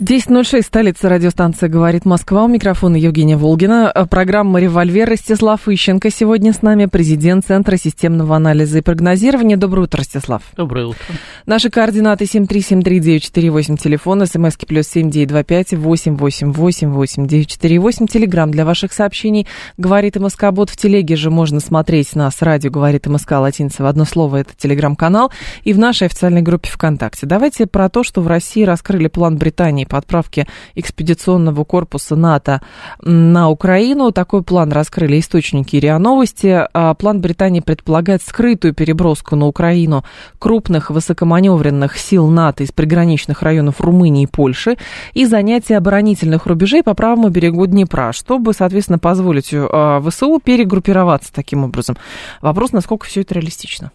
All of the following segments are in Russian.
10.06, столица радиостанции «Говорит Москва». У микрофона Евгения Волгина. Программа «Револьвер» Ростислав Ищенко. Сегодня с нами президент Центра системного анализа и прогнозирования. Доброе утро, Ростислав. Доброе утро. Наши координаты 7373948, телефон, смски плюс 7925 888 8948, телеграмм для ваших сообщений. «Говорит МСК Бот» в телеге же можно смотреть нас. Радио «Говорит МСК» латиница в одно слово. Это телеграм-канал. И в нашей официальной группе ВКонтакте. Давайте про то, что в России раскрыли план Британии по отправке экспедиционного корпуса НАТО на Украину. Такой план раскрыли источники РИА Новости. А план Британии предполагает скрытую переброску на Украину крупных высокоманевренных сил НАТО из приграничных районов Румынии и Польши и занятие оборонительных рубежей по правому берегу Днепра, чтобы, соответственно, позволить а, ВСУ перегруппироваться таким образом. Вопрос, насколько все это реалистично.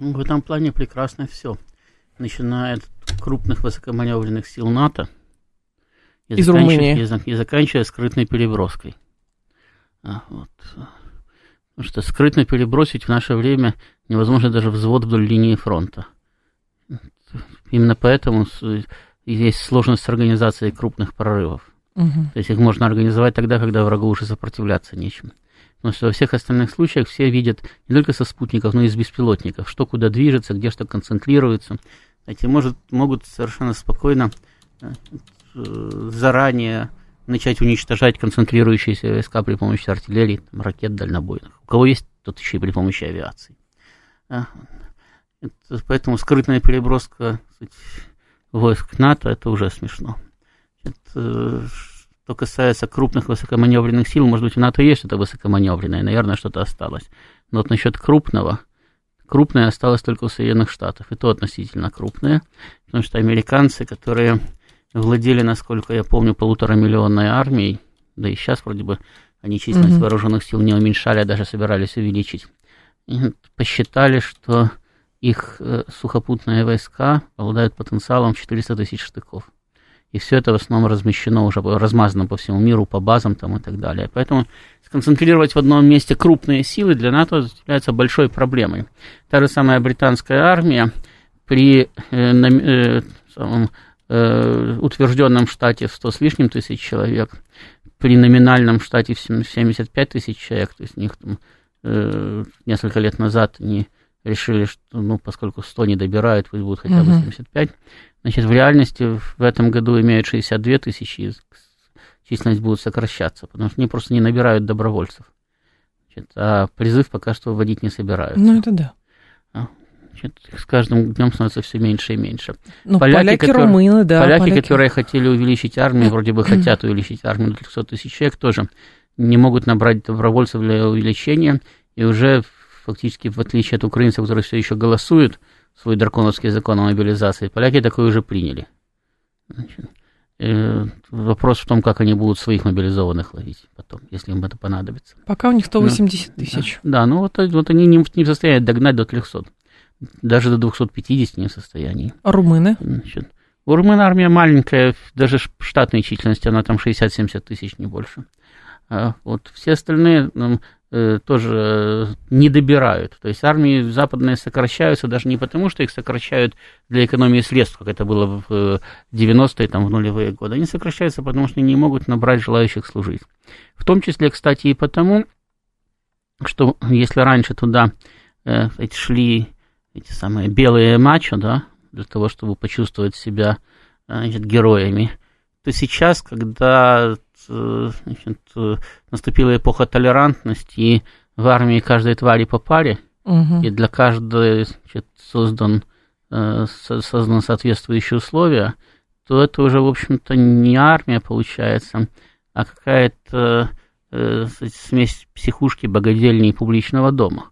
В этом плане прекрасно все. Начиная от крупных высокоманевренных сил НАТО, и из Румынии. И заканчивая скрытной переброской. А, вот. Потому что скрытно перебросить в наше время невозможно даже взвод вдоль линии фронта. Именно поэтому есть сложность с организацией крупных прорывов. Угу. То есть их можно организовать тогда, когда врагу уже сопротивляться нечем. Потому что во всех остальных случаях все видят не только со спутников, но и с беспилотников, что куда движется, где что концентрируется. Эти может, могут совершенно спокойно Э, заранее начать уничтожать концентрирующиеся войска при помощи артиллерии, там, ракет дальнобойных. У кого есть, тот еще и при помощи авиации. А, это, поэтому скрытная переброска сказать, войск НАТО это уже смешно. Это, что касается крупных высокоманевренных сил, может быть, у НАТО есть что-то высокоманевренное, наверное, что-то осталось. Но вот насчет крупного, крупное осталось только у Соединенных Штатов, и то относительно крупное, потому что американцы, которые владели, насколько я помню, полуторамиллионной армией, да и сейчас вроде бы они численность mm-hmm. вооруженных сил не уменьшали, а даже собирались увеличить. И посчитали, что их э, сухопутные войска обладают потенциалом 400 тысяч штыков. И все это в основном размещено уже, размазано по всему миру, по базам там и так далее. Поэтому сконцентрировать в одном месте крупные силы для НАТО является большой проблемой. Та же самая британская армия при э, э, самом, э, утвержденном штате в 100 с лишним тысяч человек, при номинальном штате в 75 тысяч человек, то есть у них там э, несколько лет назад они решили, что, ну, поскольку 100 не добирают, пусть будут хотя бы 75. Значит, в реальности в этом году имеют 62 тысячи, и численность будет сокращаться, потому что они просто не набирают добровольцев. Значит, а призыв пока что вводить не собираются. Ну, это да. С каждым днем становится все меньше и меньше. Ну, поляки, поляки которые, румыны, да. Поляки, поляки, которые хотели увеличить армию, вроде бы хотят увеличить армию до 300 тысяч человек, тоже не могут набрать добровольцев для увеличения, и уже фактически, в отличие от украинцев, которые все еще голосуют, свой драконовский закон о мобилизации, поляки такой уже приняли. Значит, э, вопрос в том, как они будут своих мобилизованных ловить потом, если им это понадобится. Пока у них 180 ну, тысяч. Да, да, ну вот, вот они не, не в состоянии догнать до 300 даже до 250 не в состоянии. А румыны? Значит, у румын армия маленькая, даже штатной численности, она там 60-70 тысяч, не больше. А вот все остальные ну, э, тоже не добирают. То есть армии западные сокращаются даже не потому, что их сокращают для экономии средств, как это было в 90-е, там, в нулевые годы. Они сокращаются, потому что не могут набрать желающих служить. В том числе, кстати, и потому, что если раньше туда э, шли эти самые белые мачо, да, для того, чтобы почувствовать себя значит, героями, то сейчас, когда значит, наступила эпоха толерантности, и в армии каждой твари по паре, угу. и для каждой значит, создан, э, создан соответствующие условия, то это уже, в общем-то, не армия получается, а какая-то э, смесь психушки, богадельни и публичного дома.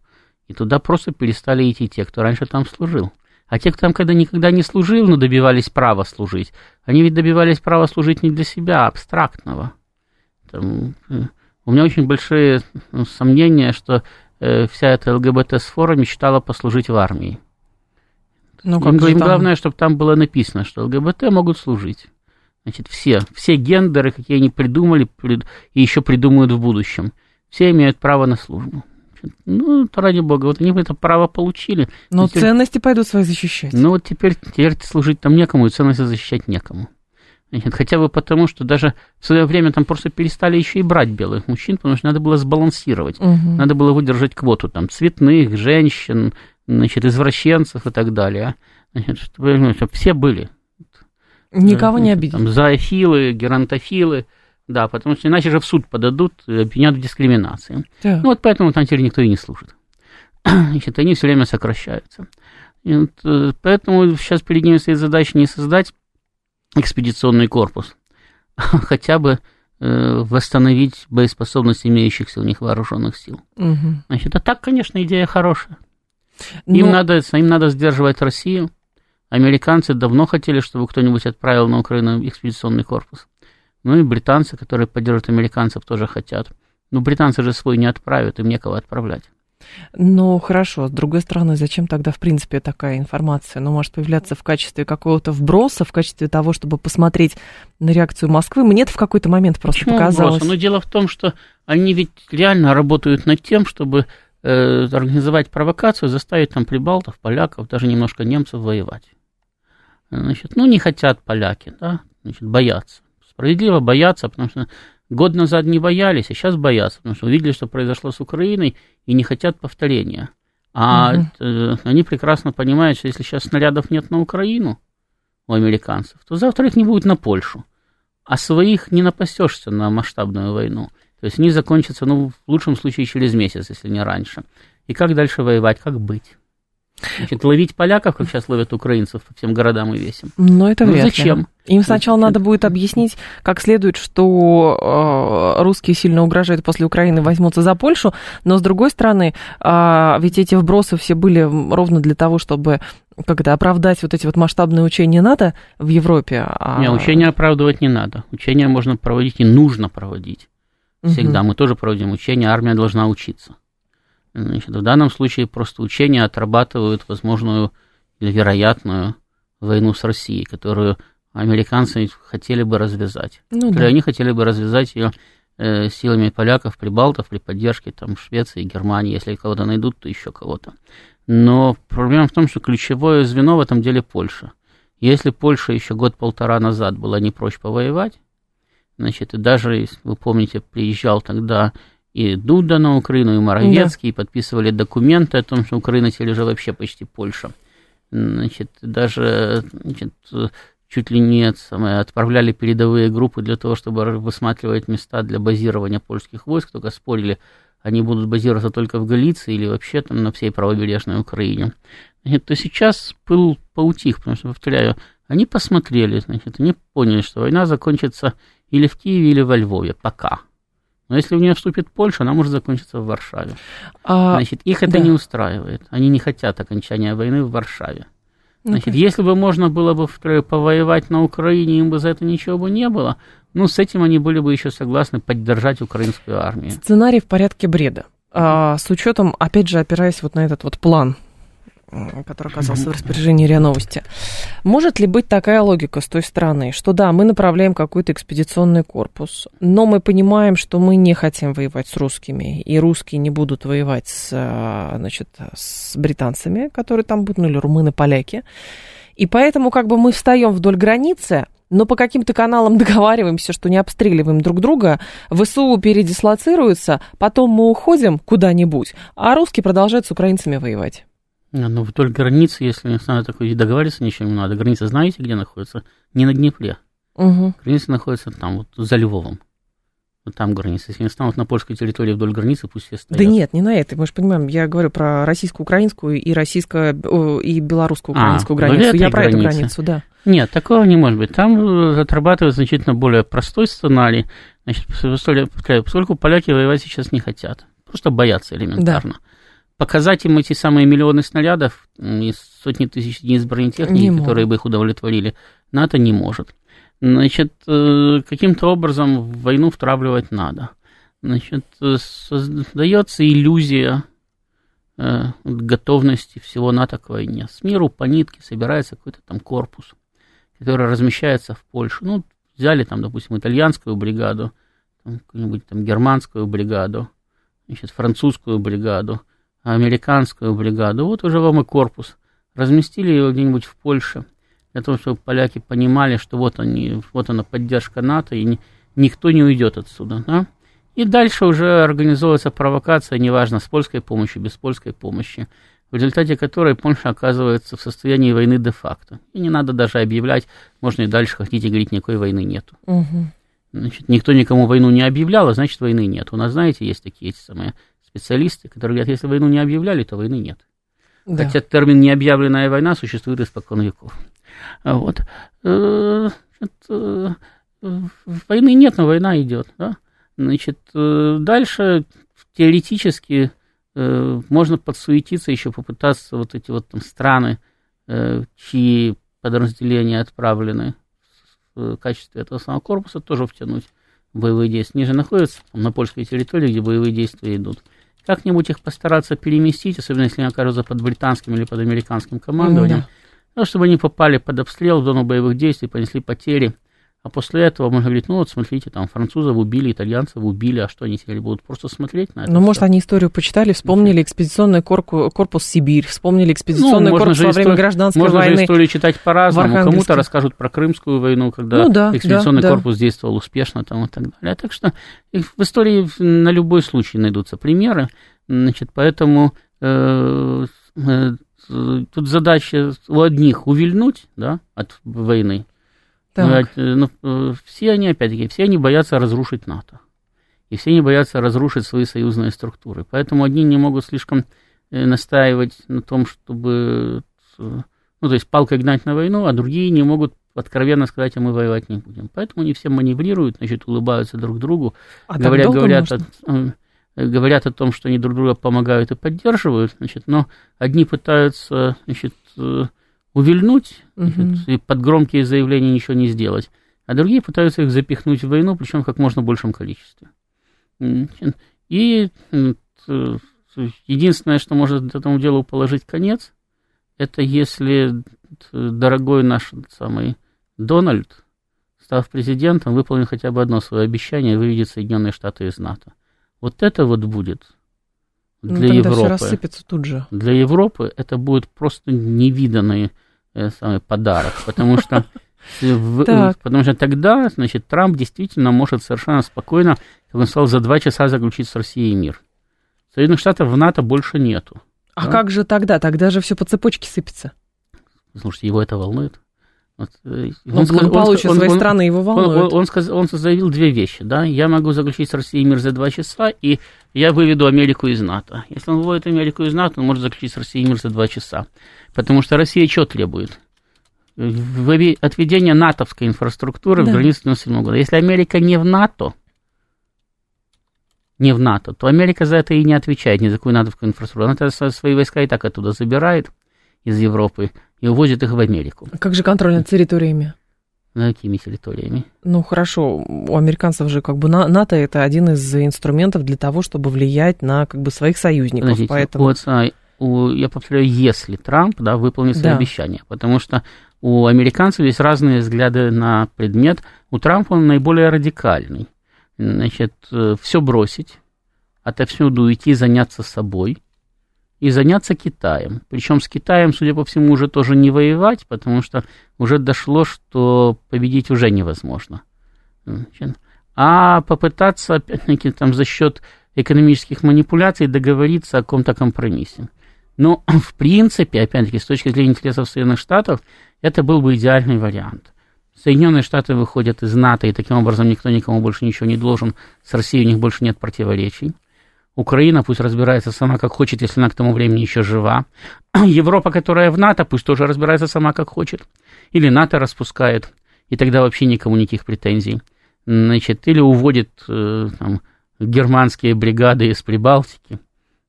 И туда просто перестали идти те, кто раньше там служил. А те, кто там когда никогда не служил, но добивались права служить, они ведь добивались права служить не для себя, а абстрактного. Там, э, у меня очень большие ну, сомнения, что э, вся эта ЛГБТ-сфора мечтала послужить в армии. Ну, им, им там... главное, чтобы там было написано, что ЛГБТ могут служить. Значит, все, все гендеры, какие они придумали и еще придумают в будущем, все имеют право на службу. Ну, то ради бога, вот они это право получили. Но теперь, ценности пойдут свои защищать. Ну, вот теперь, теперь служить там некому, и ценности защищать некому. Значит, хотя бы потому, что даже в свое время там просто перестали еще и брать белых мужчин, потому что надо было сбалансировать. Угу. Надо было выдержать квоту там цветных, женщин, значит, извращенцев и так далее. Значит, чтобы, чтобы все были. Никого не обидеть. Там, зоофилы, геронтофилы. Да, потому что иначе же в суд подадут, обвинят в дискриминации. Да. Ну вот поэтому там теперь никто и не служит. Значит, они все время сокращаются. И вот, э, поэтому сейчас перед ними стоит задача не создать экспедиционный корпус, а хотя бы э, восстановить боеспособность имеющихся у них вооруженных сил. Угу. Значит, а так, конечно, идея хорошая. Но... Им, надо, им надо сдерживать Россию. Американцы давно хотели, чтобы кто-нибудь отправил на Украину экспедиционный корпус. Ну и британцы, которые поддерживают американцев, тоже хотят. Но британцы же свой не отправят, им некого отправлять. Ну, хорошо. С другой стороны, зачем тогда, в принципе, такая информация? Ну, может появляться в качестве какого-то вброса, в качестве того, чтобы посмотреть на реакцию Москвы. Мне это в какой-то момент просто Почему показалось. Вброса? Ну, дело в том, что они ведь реально работают над тем, чтобы э, организовать провокацию, заставить там прибалтов, поляков, даже немножко немцев воевать. Значит, ну, не хотят поляки, да, значит, боятся. Справедливо боятся, потому что Год назад не боялись, а сейчас боятся, потому что увидели, что произошло с Украиной, и не хотят повторения. А угу. они прекрасно понимают, что если сейчас снарядов нет на Украину у американцев, то завтра их не будет на Польшу. А своих не напасешься на масштабную войну. То есть они закончатся, ну, в лучшем случае, через месяц, если не раньше. И как дальше воевать, как быть? Значит, ловить поляков, как сейчас ловят украинцев по всем городам и весям. Но это ну, вряд зачем? Ли. Им сначала надо будет объяснить как следует, что э, русские сильно угрожают после Украины, возьмутся за Польшу, но с другой стороны, э, ведь эти вбросы все были ровно для того, чтобы когда оправдать вот эти вот масштабные учения НАТО в Европе. А... Не, учения оправдывать не надо. Учения можно проводить и нужно проводить. Всегда угу. мы тоже проводим учения, армия должна учиться. Значит, в данном случае просто учения отрабатывают возможную или вероятную войну с Россией, которую американцы хотели бы развязать. Ну, да. Они хотели бы развязать ее э, силами поляков, прибалтов при поддержке там, Швеции, Германии, если кого-то найдут, то еще кого-то. Но проблема в том, что ключевое звено в этом деле Польша. Если Польша еще год-полтора назад была не прочь повоевать, значит, и даже, если вы помните, приезжал тогда и Дуда на Украину, и Моровецкий, да. подписывали документы о том, что Украина теперь уже вообще почти Польша. Значит, даже значит, чуть ли самое, отправляли передовые группы для того, чтобы высматривать места для базирования польских войск, только спорили, они будут базироваться только в Галиции или вообще там на всей правобережной Украине. Значит, то сейчас пыл поутих, потому что, повторяю, они посмотрели, значит, они поняли, что война закончится или в Киеве, или во Львове, пока. Но если в нее вступит Польша, она может закончиться в Варшаве. А, Значит, их это да. не устраивает. Они не хотят окончания войны в Варшаве. Ну, Значит, если бы можно было бы повоевать на Украине, им бы за это ничего бы не было, ну, с этим они были бы еще согласны поддержать украинскую армию. Сценарий в порядке бреда. А, с учетом, опять же, опираясь вот на этот вот план который оказался в распоряжении РИА Новости. Может ли быть такая логика с той стороны, что да, мы направляем какой-то экспедиционный корпус, но мы понимаем, что мы не хотим воевать с русскими, и русские не будут воевать с, а, значит, с британцами, которые там будут, ну или румыны, поляки. И поэтому как бы мы встаем вдоль границы, но по каким-то каналам договариваемся, что не обстреливаем друг друга, ВСУ передислоцируются, потом мы уходим куда-нибудь, а русские продолжают с украинцами воевать. Ну, вдоль границы, если не знаю, такой договариваться ничего не надо. Граница знаете, где находится? Не на Днепре. Угу. Граница находится там, вот за Львовом. Вот там граница. Если они станут на польской территории вдоль границы, пусть все стоят. Да нет, не на это. Мы же понимаем, я говорю про российско-украинскую и российско и белорусско-украинскую а, границу. Я про границе. эту границу, да. Нет, такого не может быть. Там э, отрабатывают значительно более простой сценарий. Значит, поскольку поляки воевать сейчас не хотят. Просто боятся элементарно. Да показать им эти самые миллионы снарядов и сотни тысяч единиц бронетехники, которые бы их удовлетворили, НАТО не может. Значит, э, каким-то образом в войну втравливать надо. Значит, э, создается иллюзия, э, готовности всего НАТО к войне. С миру по нитке собирается какой-то там корпус, который размещается в Польше. Ну, взяли там, допустим, итальянскую бригаду, какую-нибудь там германскую бригаду, значит, французскую бригаду, американскую бригаду. Вот уже вам и корпус. Разместили его где-нибудь в Польше, для того, чтобы поляки понимали, что вот они, вот она поддержка НАТО, и ни, никто не уйдет отсюда. Да? И дальше уже организовывается провокация, неважно, с польской помощью, без польской помощи, в результате которой Польша оказывается в состоянии войны де-факто. И не надо даже объявлять, можно и дальше хотите говорить, никакой войны нету. Угу. Значит, никто никому войну не объявлял, а значит, войны нет. У нас, знаете, есть такие эти самые специалисты, которые говорят, если войну не объявляли, то войны нет. Да. Хотя термин «необъявленная война» существует испокон веков. Вот. Э, э, войны нет, но война идет. Да? Значит, э, дальше теоретически можно подсуетиться, еще попытаться вот эти вот там страны, чьи подразделения отправлены в качестве этого самого корпуса, тоже втянуть в боевые действия. Они же находятся на польской территории, где боевые действия идут как-нибудь их постараться переместить, особенно если они окажутся под британским или под американским командованием, mm-hmm. ну, чтобы они попали под обстрел в зону боевых действий, понесли потери, а после этого можно говорить, ну вот смотрите, там французов убили, итальянцев убили, а что они теперь будут просто смотреть на это? Ну, может, они историю почитали, вспомнили экспедиционный корпус, корпус Сибирь, вспомнили экспедиционный ну, корпус во время истор... гражданской можно войны. Можно историю читать по-разному. Кому-то расскажут про Крымскую войну, когда ну, да, экспедиционный да, корпус да. действовал успешно там, и так далее. Так что в истории на любой случай найдутся примеры. Значит, поэтому э, э, тут задача у одних увильнуть да, от войны, так. Ну, э, все они, опять-таки, все они боятся разрушить НАТО. И все они боятся разрушить свои союзные структуры. Поэтому одни не могут слишком э, настаивать на том, чтобы, ну, то есть палкой гнать на войну, а другие не могут откровенно сказать, а мы воевать не будем. Поэтому они все маневрируют, значит, улыбаются друг другу, а говорят, говорят, от, э, говорят о том, что они друг друга помогают и поддерживают, значит, но одни пытаются, значит, увильнуть угу. и под громкие заявления ничего не сделать, а другие пытаются их запихнуть в войну, причем в как можно большем количестве. И единственное, что может этому делу положить конец, это если дорогой наш самый Дональд, став президентом, выполнит хотя бы одно свое обещание выведет Соединенные Штаты из НАТО. Вот это вот будет ну, для ну, Европы. Все рассыпется тут же. Для Европы это будет просто невиданный самый подарок, потому что Потому что тогда, значит, Трамп действительно может совершенно спокойно, как он сказал, за два часа заключить с Россией мир. Соединенных Штатов в НАТО больше нету. А да? как же тогда? Тогда же все по цепочке сыпется. Слушайте, его это волнует? Вот, э, он, он, он получит он, своей он, страны, его волнует. Он, он, он, он заявил две вещи, да, я могу заключить с Россией мир за два часа, и я выведу Америку из НАТО. Если он выводит Америку из НАТО, он может заключить с Россией мир за два часа. Потому что Россия что требует? Отведение натовской инфраструктуры да. в границе 97 года. Если Америка не в НАТО, не в НАТО, то Америка за это и не отвечает ни за какую натовскую инфраструктуру. Она свои войска и так оттуда забирает из Европы и увозит их в Америку. А как же контроль над территориями? Над какими территориями? Ну хорошо, у американцев же как бы НАТО это один из инструментов для того, чтобы влиять на как бы своих союзников. Подождите, поэтому... вот, а, у, я повторяю, если Трамп да, выполнит свои да. обещания, потому что у американцев есть разные взгляды на предмет. У Трампа он наиболее радикальный. Значит, э, все бросить, отовсюду уйти, заняться собой и заняться Китаем. Причем с Китаем, судя по всему, уже тоже не воевать, потому что уже дошло, что победить уже невозможно. А попытаться, опять-таки, там за счет экономических манипуляций договориться о каком-то компромиссе. Но, в принципе, опять-таки, с точки зрения интересов Соединенных Штатов, это был бы идеальный вариант. Соединенные Штаты выходят из НАТО, и таким образом никто никому больше ничего не должен. С Россией у них больше нет противоречий. Украина пусть разбирается сама как хочет, если она к тому времени еще жива. Европа, которая в НАТО, пусть тоже разбирается сама как хочет. Или НАТО распускает, и тогда вообще никому никаких претензий. Значит, или уводит э, там, германские бригады из Прибалтики.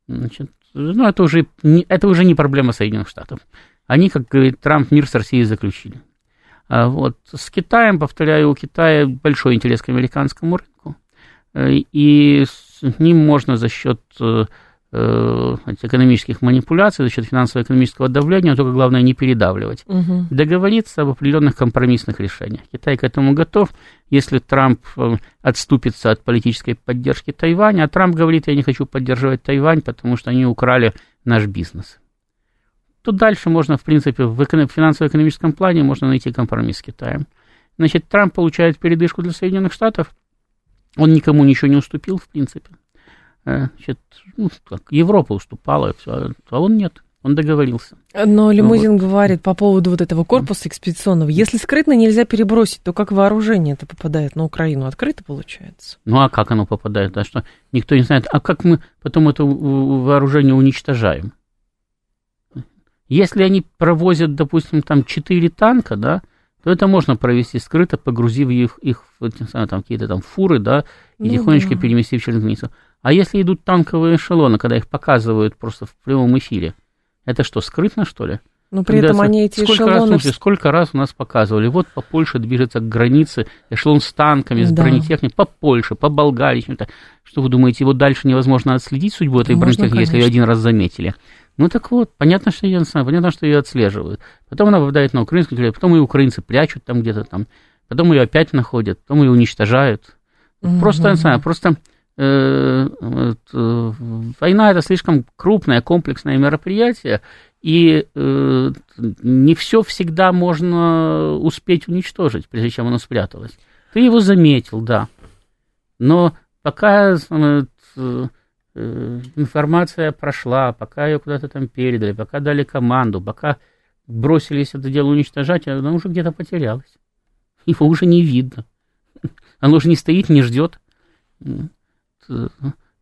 Значит, ну, это уже, не, это уже не проблема Соединенных Штатов. Они, как говорит Трамп, мир с Россией заключили. А вот с Китаем, повторяю, у Китая большой интерес к американскому рынку. Э, и с ним можно за счет э, э, экономических манипуляций, за счет финансово-экономического давления, только главное не передавливать. Угу. Договориться об определенных компромиссных решениях. Китай к этому готов. Если Трамп э, отступится от политической поддержки Тайваня, а Трамп говорит, я не хочу поддерживать Тайвань, потому что они украли наш бизнес. Тут дальше можно, в принципе, в финансово-экономическом плане можно найти компромисс с Китаем. Значит, Трамп получает передышку для Соединенных Штатов. Он никому ничего не уступил, в принципе. Э, значит, ну, как, Европа уступала, все, а он нет. Он договорился. Но Лимузин вот. говорит по поводу вот этого корпуса экспедиционного. Если скрытно нельзя перебросить, то как вооружение это попадает на Украину? Открыто получается? Ну а как оно попадает? Да, что никто не знает. А как мы потом это вооружение уничтожаем? Если они провозят, допустим, там 4 танка, да, то это можно провести скрыто, погрузив их, их в там, какие-то там фуры, да, и ну, тихонечко да. переместив через границу. А если идут танковые эшелоны, когда их показывают просто в прямом эфире, это что, скрытно, что ли? Но при когда этом они эти сколько эшелоны... Раз, слушайте, сколько раз у нас показывали, вот по Польше движется к границе эшелон с танками, с да. бронетехникой, по Польше, по Болгарии. Что вы думаете, его дальше невозможно отследить судьбу этой Можно, бронетехники, конечно. если ее один раз заметили? Ну так вот, понятно, что ее, понятно, что ее отслеживают. Потом она попадает на украинскую территорию, потом ее украинцы прячут там где-то там, потом ее опять находят, потом ее уничтожают. Угу. Просто, не знаю, просто э, э, война это слишком крупное, комплексное мероприятие, и э, не все всегда можно успеть уничтожить, прежде чем оно спряталось. Ты его заметил, да. Но пока Э, информация прошла, пока ее куда-то там передали, пока дали команду, пока бросились это дело уничтожать, оно уже где-то потерялось. Его уже не видно. Оно уже не стоит, не ждет.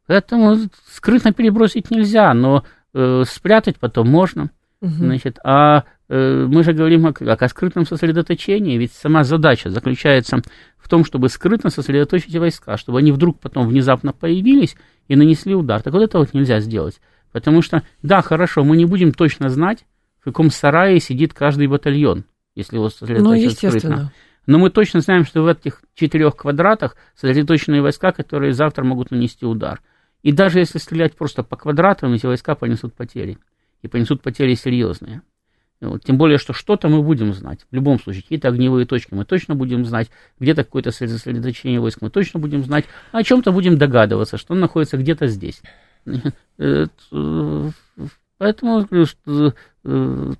Поэтому скрытно перебросить нельзя, но э, спрятать потом можно. Угу. Значит, а э, мы же говорим о, о скрытном сосредоточении, ведь сама задача заключается в том, чтобы скрытно сосредоточить войска, чтобы они вдруг потом внезапно появились и нанесли удар. Так вот это вот нельзя сделать. Потому что, да, хорошо, мы не будем точно знать, в каком сарае сидит каждый батальон, если его сосредоточить ну, скрытно. Но мы точно знаем, что в этих четырех квадратах сосредоточенные войска, которые завтра могут нанести удар. И даже если стрелять просто по квадратам, эти войска понесут потери. И понесут потери серьезные. Тем более, что что-то мы будем знать. В любом случае, какие-то огневые точки мы точно будем знать, где-то какое-то сосредоточение войск мы точно будем знать, о чем-то будем догадываться, что он находится где-то здесь. Э, поэтому что, э,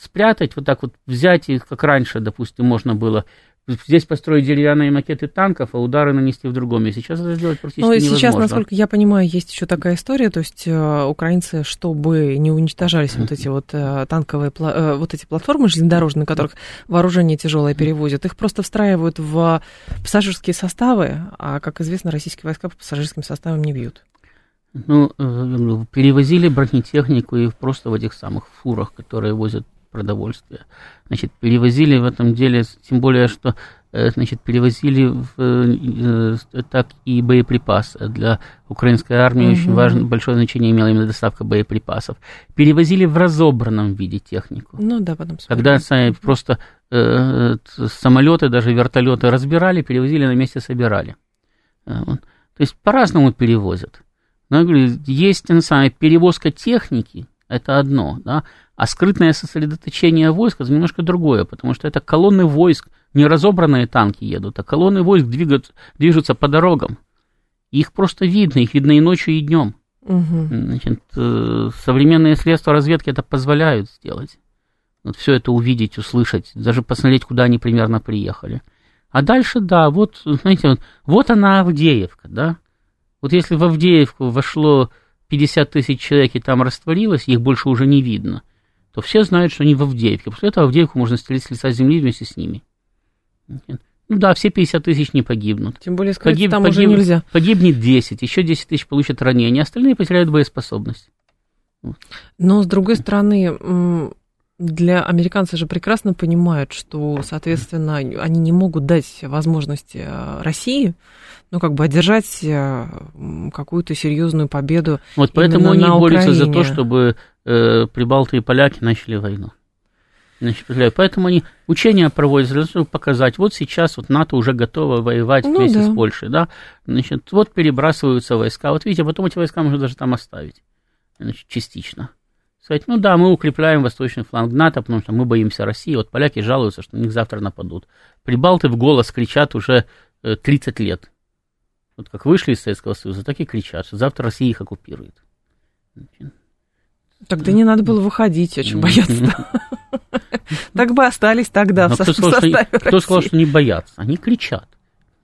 спрятать, вот так вот взять, и как раньше, допустим, можно было здесь построить деревянные макеты танков, а удары нанести в другом месте. Сейчас это сделать практически ну, невозможно. Сейчас, насколько я понимаю, есть еще такая история, то есть э, украинцы, чтобы не уничтожались вот эти вот э, танковые, э, вот эти платформы железнодорожные, на которых вооружение тяжелое перевозят, их просто встраивают в пассажирские составы, а, как известно, российские войска по пассажирским составам не бьют. Ну, перевозили бронетехнику и просто в этих самых фурах, которые возят продовольствия. Значит, перевозили в этом деле, тем более, что э, значит, перевозили в, э, э, так и боеприпасы. Для украинской армии угу. очень важно, большое значение имела именно доставка боеприпасов. Перевозили в разобранном виде технику. Ну да, потом Когда сами просто э, самолеты, даже вертолеты разбирали, перевозили на месте, собирали. То есть по-разному перевозят. Но я говорю, есть самая перевозка техники, это одно, да, а скрытное сосредоточение войск это немножко другое, потому что это колонны войск, не разобранные танки едут, а колонны войск двигаются, движутся по дорогам. Их просто видно, их видно и ночью, и днем. Угу. Значит, э, современные средства разведки это позволяют сделать. Вот все это увидеть, услышать, даже посмотреть, куда они примерно приехали. А дальше, да, вот, знаете, вот, вот она Авдеевка, да. Вот если в Авдеевку вошло 50 тысяч человек и там растворилось, их больше уже не видно – то все знают, что они в Авдеевке. После этого Авдеевку можно стрелять с лица земли вместе с ними. Ну да, все 50 тысяч не погибнут. Тем более, сказать, Погиб, там погиб, уже нельзя. Погибнет 10, еще 10 тысяч получат ранения, остальные потеряют боеспособность. Но, с другой стороны, для американцев же прекрасно понимают, что, соответственно, они не могут дать возможности э, России, ну, как бы одержать э, какую-то серьезную победу. Вот поэтому они борются за то, чтобы э, прибалты и поляки начали войну. Значит, поэтому они учения проводят, чтобы показать, вот сейчас вот НАТО уже готово воевать ну, вместе да. с Польшей, да, значит, вот перебрасываются войска, вот видите, потом эти войска можно даже там оставить. значит, частично. Сказать, ну да, мы укрепляем восточный фланг НАТО, потому что мы боимся России. Вот поляки жалуются, что на них завтра нападут. Прибалты в голос кричат уже 30 э, лет. Вот как вышли из Советского Союза, так и кричат, что завтра Россия их оккупирует. Тогда не надо было выходить, очень бояться. Так бы остались тогда в составе Кто сказал, что не боятся? Они кричат.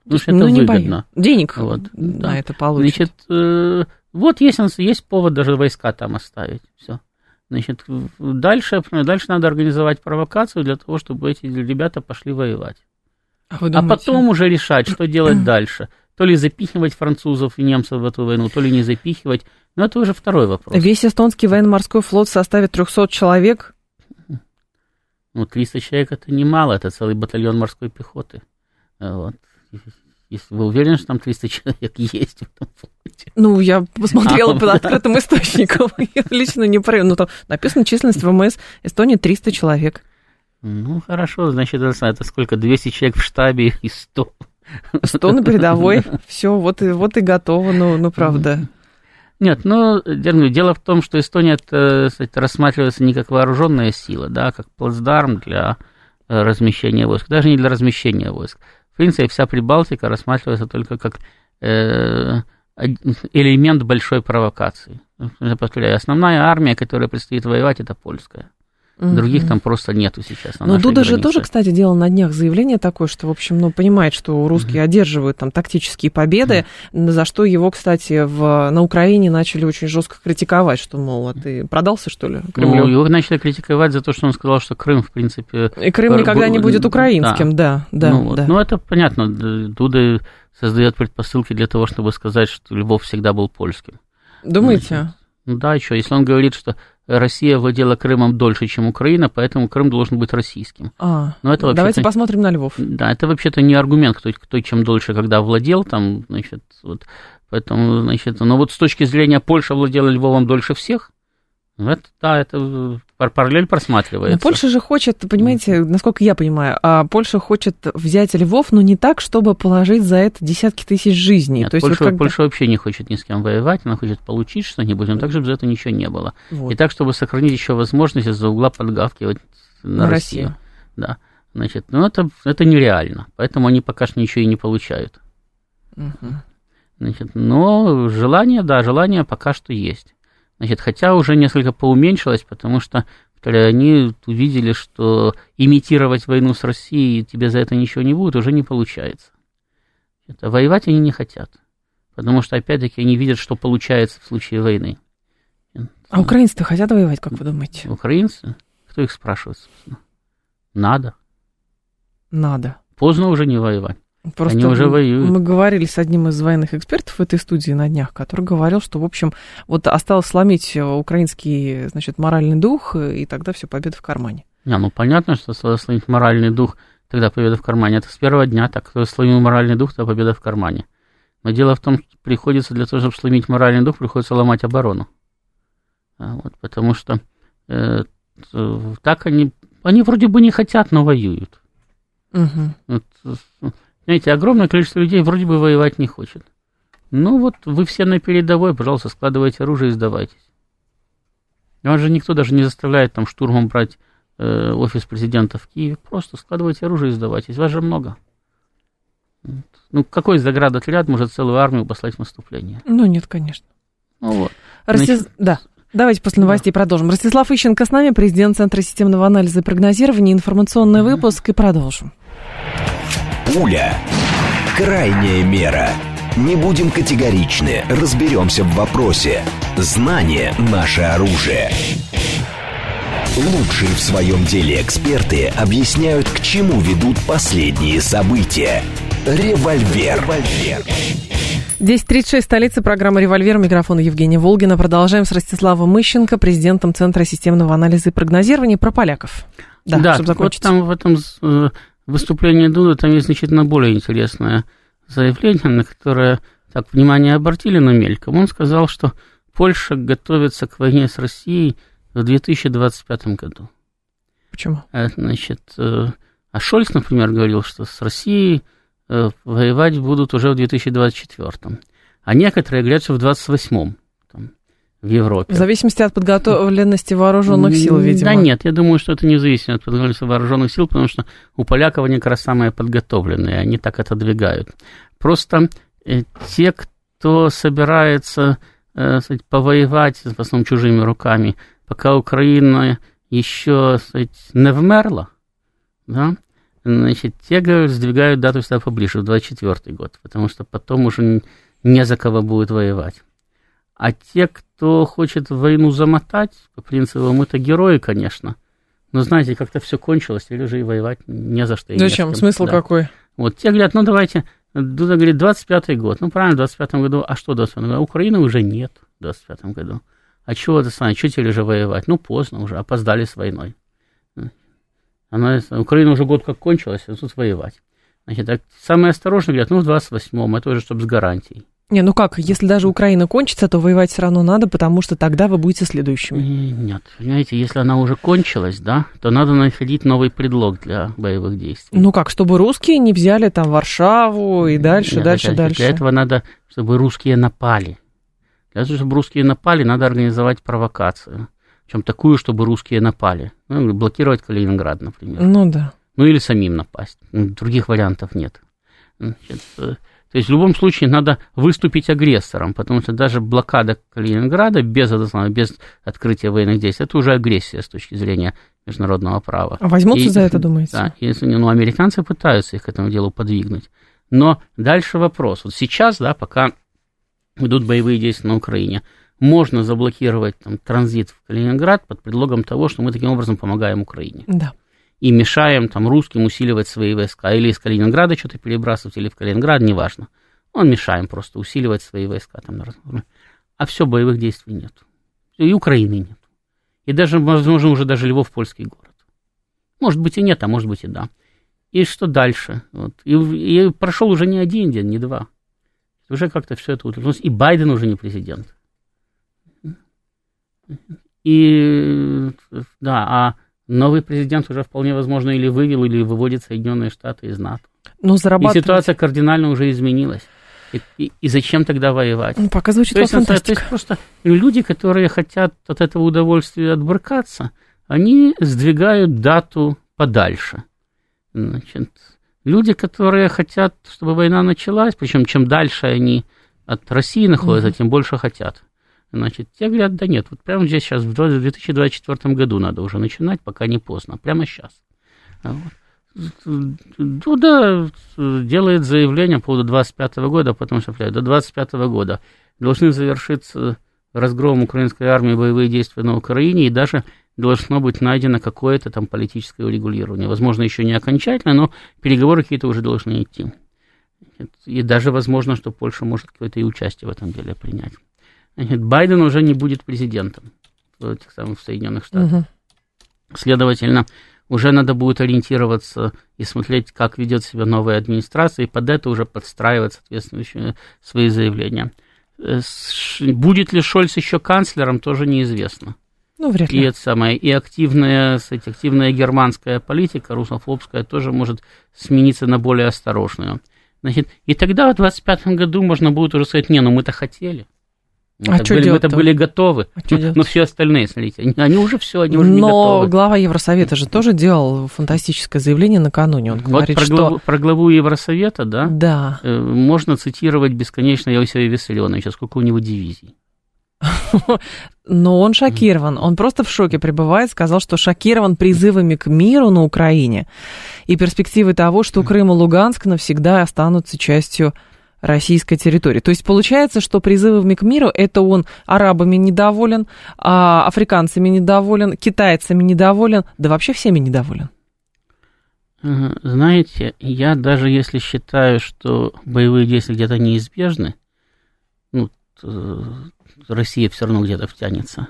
Потому что это ну, выгодно. Денег на это получат. Значит, э, вот есть, есть повод даже войска там оставить. Все. Значит, дальше, дальше надо организовать провокацию для того, чтобы эти ребята пошли воевать. А, а потом уже решать, что делать дальше. То ли запихивать французов и немцев в эту войну, то ли не запихивать. Но это уже второй вопрос. Весь эстонский военно-морской флот составит 300 человек. Ну, 300 человек это немало, это целый батальон морской пехоты. Вот. Если вы уверены, что там 300 человек есть в этом флоте? Ну, я посмотрела а, под открытым источником. Я лично не про... Ну, там написано численность ВМС Эстонии 300 человек. Ну, хорошо, значит, это сколько? 200 человек в штабе и 100. 100 на передовой. Все, вот и, вот и готово, ну, ну правда. Нет, ну, дело в том, что Эстония это, кстати, рассматривается не как вооруженная сила, да, а как плацдарм для э, размещения войск, даже не для размещения войск. В принципе, вся Прибалтика рассматривается только как э, элемент большой провокации. Повторяю, основная армия, которая предстоит воевать, это польская. Угу. Других там просто нету сейчас. На Но Дуда границе. же тоже, кстати, делал на днях заявление такое, что, в общем, ну, понимает, что русские угу. одерживают там тактические победы, угу. за что его, кстати, в, на Украине начали очень жестко критиковать, что, мол, а ты продался, что ли, Кремлю? Ну, его начали критиковать за то, что он сказал, что Крым, в принципе... И Крым никогда не будет украинским, да, да, да. Ну, да. ну это понятно. Дуда создает предпосылки для того, чтобы сказать, что Львов всегда был польским. Думаете? Ну да, еще, если он говорит, что Россия владела Крымом дольше, чем Украина, поэтому Крым должен быть российским. А, Но это давайте посмотрим на Львов. Да, это вообще-то не аргумент, кто, кто чем дольше, когда владел, там, значит, вот, поэтому, значит, но вот с точки зрения Польша владела Львовом дольше всех, ну, это, да, это параллель просматривается. Но Польша же хочет, понимаете, насколько я понимаю, а Польша хочет взять Львов, но не так, чтобы положить за это десятки тысяч жизней. Нет, То есть Польша, вот когда... Польша вообще не хочет ни с кем воевать, она хочет получить что-нибудь, но так, чтобы за это ничего не было. Вот. И так, чтобы сохранить еще возможность из-за угла подгавкивать на, на Россию. Россию. Да. Значит, ну это, это нереально, поэтому они пока что ничего и не получают. Угу. Значит, но желание, да, желание пока что есть. Значит, хотя уже несколько поуменьшилось, потому что они увидели, что имитировать войну с Россией, тебе за это ничего не будет, уже не получается. Это, воевать они не хотят, потому что, опять-таки, они видят, что получается в случае войны. А украинцы-то хотят воевать, как вы думаете? Украинцы? Кто их спрашивает, собственно? Надо. Надо. Поздно уже не воевать. Просто Они уже воюют. Мы говорили с одним из военных экспертов в этой студии на днях, который говорил, что, в общем, вот осталось сломить украинский, значит, моральный дух, и тогда все, победа в кармане. Не, ну понятно, что сломить моральный дух, тогда победа в кармане. Это с первого дня так, кто сломил моральный дух, тогда победа в кармане. Но дело в том, что приходится для того, чтобы сломить моральный дух, приходится ломать оборону. А, вот, потому что э, так они, они вроде бы не хотят, но воюют. Угу. Вот, знаете, огромное количество людей вроде бы воевать не хочет. Ну вот вы все на передовой, пожалуйста, складывайте оружие и сдавайтесь. Вас же никто даже не заставляет там штурмом брать э, офис президента в Киеве. Просто складывайте оружие и сдавайтесь. Вас же много. Ну, какой заградотряд может целую армию послать в наступление? Ну, нет, конечно. Ну, вот. Ростис... Значит... Да. Давайте после новостей да. продолжим. Ростислав Ищенко с нами, президент Центра системного анализа и прогнозирования, информационный mm-hmm. выпуск, и продолжим. Пуля. Крайняя мера. Не будем категоричны, разберемся в вопросе. Знание – наше оружие. Лучшие в своем деле эксперты объясняют, к чему ведут последние события. Револьвер. Револьвер. 10.36, столица программы «Револьвер». Микрофон Евгения Волгина. Продолжаем с Ростиславом Мыщенко, президентом Центра системного анализа и прогнозирования про поляков. Да, да чтобы закончить. вот там в этом выступление Дуды там есть значительно более интересное заявление, на которое так внимание обратили, но мельком. Он сказал, что Польша готовится к войне с Россией в 2025 году. Почему? А, значит, э, а Шольц, например, говорил, что с Россией э, воевать будут уже в 2024. А некоторые говорят, что в 2028. В Европе. В зависимости от подготовленности вооруженных сил, видимо. Да нет, я думаю, что это не зависит от подготовленности вооруженных сил, потому что у поляков они как раз самые подготовленные, они так отодвигают. Просто э, те, кто собирается э, сказать, повоевать, в основном чужими руками, пока Украина еще сказать, не вмерла, да, значит, те говорят, сдвигают дату сюда поближе, в 24 год, потому что потом уже не за кого будет воевать. А те, кто хочет войну замотать, по принципу, мы-то герои, конечно, но знаете, как-то все кончилось, или же и воевать не за что. Зачем? Смысл да. какой? Вот те говорят, ну давайте, Дуда говорит, 25-й год. Ну правильно, в 25-м году, а что в 25-м году? Украины уже нет в 25-м году. А чего это самое, что теперь же воевать? Ну поздно уже, опоздали с войной. Она, Украина уже год как кончилась, а тут воевать. Значит, так, самые осторожные говорят, ну в 28-м, это уже чтобы с гарантией. Не, ну как, если даже Украина кончится, то воевать все равно надо, потому что тогда вы будете следующими. Нет, понимаете, если она уже кончилась, да, то надо находить новый предлог для боевых действий. Ну как, чтобы русские не взяли там Варшаву и дальше, Нет, дальше, дальше. Для этого надо, чтобы русские напали. Для того, чтобы русские напали, надо организовать провокацию. Причем такую, чтобы русские напали. Ну, блокировать Калининград, например. Ну да. Ну или самим напасть. Других вариантов нет. Значит, э, то есть в любом случае надо выступить агрессором, потому что даже блокада Калининграда без, без открытия военных действий, это уже агрессия с точки зрения международного права. А возьмутся и, за это, думаете? Да, если, ну, американцы пытаются их к этому делу подвигнуть. Но дальше вопрос. Вот сейчас, да, пока идут боевые действия на Украине, можно заблокировать там, транзит в Калининград под предлогом того, что мы таким образом помогаем Украине. Да и мешаем там русским усиливать свои войска. Или из Калининграда что-то перебрасывать, или в Калининград, неважно. Он мешаем просто усиливать свои войска. Там, а все, боевых действий нет. И Украины нет. И даже, возможно, уже даже Львов польский город. Может быть и нет, а может быть и да. И что дальше? Вот. И, и прошел уже не один день, не два. Уже как-то все это утряслось. И Байден уже не президент. И да, а новый президент уже вполне возможно или вывел, или выводит Соединенные Штаты из НАТО. Но зарабатывать... И ситуация кардинально уже изменилась. И, и, и зачем тогда воевать? Ну, пока звучит то есть, фантастика. То есть просто люди, которые хотят от этого удовольствия отбрыкаться, они сдвигают дату подальше. Значит, люди, которые хотят, чтобы война началась, причем чем дальше они от России находятся, mm-hmm. тем больше хотят. Значит, те говорят, да нет, вот прямо здесь сейчас, в 2024 году надо уже начинать, пока не поздно, прямо сейчас. А ну да, делает заявление по поводу 25 года, потом что до 25 года должны завершиться разгром украинской армии, боевые действия на Украине, и даже должно быть найдено какое-то там политическое урегулирование. Возможно, еще не окончательно, но переговоры какие-то уже должны идти. И даже возможно, что Польша может какое-то и участие в этом деле принять. Байден уже не будет президентом в этих самых Соединенных Штатах. Угу. Следовательно, уже надо будет ориентироваться и смотреть, как ведет себя новая администрация, и под это уже подстраивать соответствующие свои заявления. Э, будет ли Шольц еще канцлером, тоже неизвестно. Ну, вряд ли. И это самое, и активная, кстати, активная германская политика, русофобская, тоже может смениться на более осторожную. Значит, и тогда в 25 году можно будет уже сказать, не, ну мы-то хотели. Мы а что были, Мы-то были готовы. А но, но все остальные, смотрите, они, уже все, они уже но не готовы. Но глава Евросовета же тоже делал фантастическое заявление накануне. Он говорит, вот про, что... главу, про главу Евросовета, да? Да. Э, можно цитировать бесконечно Иосифа Виссарионовича, сколько у него дивизий. Но он шокирован, он просто в шоке пребывает, сказал, что шокирован призывами к миру на Украине и перспективой того, что Крым и Луганск навсегда останутся частью российской территории. То есть получается, что призывами к миру это он арабами недоволен, а африканцами недоволен, китайцами недоволен, да вообще всеми недоволен. Знаете, я даже если считаю, что боевые действия где-то неизбежны, ну, Россия все равно где-то втянется,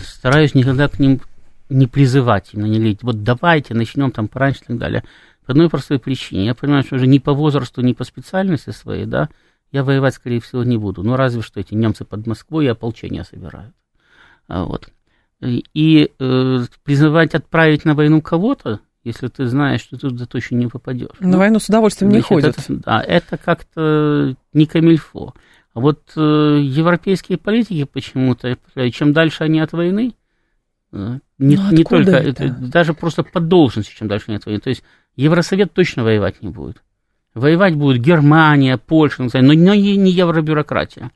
стараюсь никогда к ним не призывать, именно не говорить, вот давайте начнем там пораньше и так далее. По одной простой причине. Я понимаю, что уже ни по возрасту, ни по специальности своей, да, я воевать, скорее всего, не буду. Ну, разве что эти немцы под Москвой и ополчение собирают. А вот. И э, призывать отправить на войну кого-то, если ты знаешь, что ты туда точно не попадешь. На ну, войну с удовольствием не ходят. Это, да, это как-то не камильфо. А вот э, европейские политики почему-то, чем дальше они от войны, э, не, ну, не только, это? Это, даже просто по должности, чем дальше они от войны. То есть Евросовет точно воевать не будет. Воевать будет Германия, Польша, но не, не евробюрократия.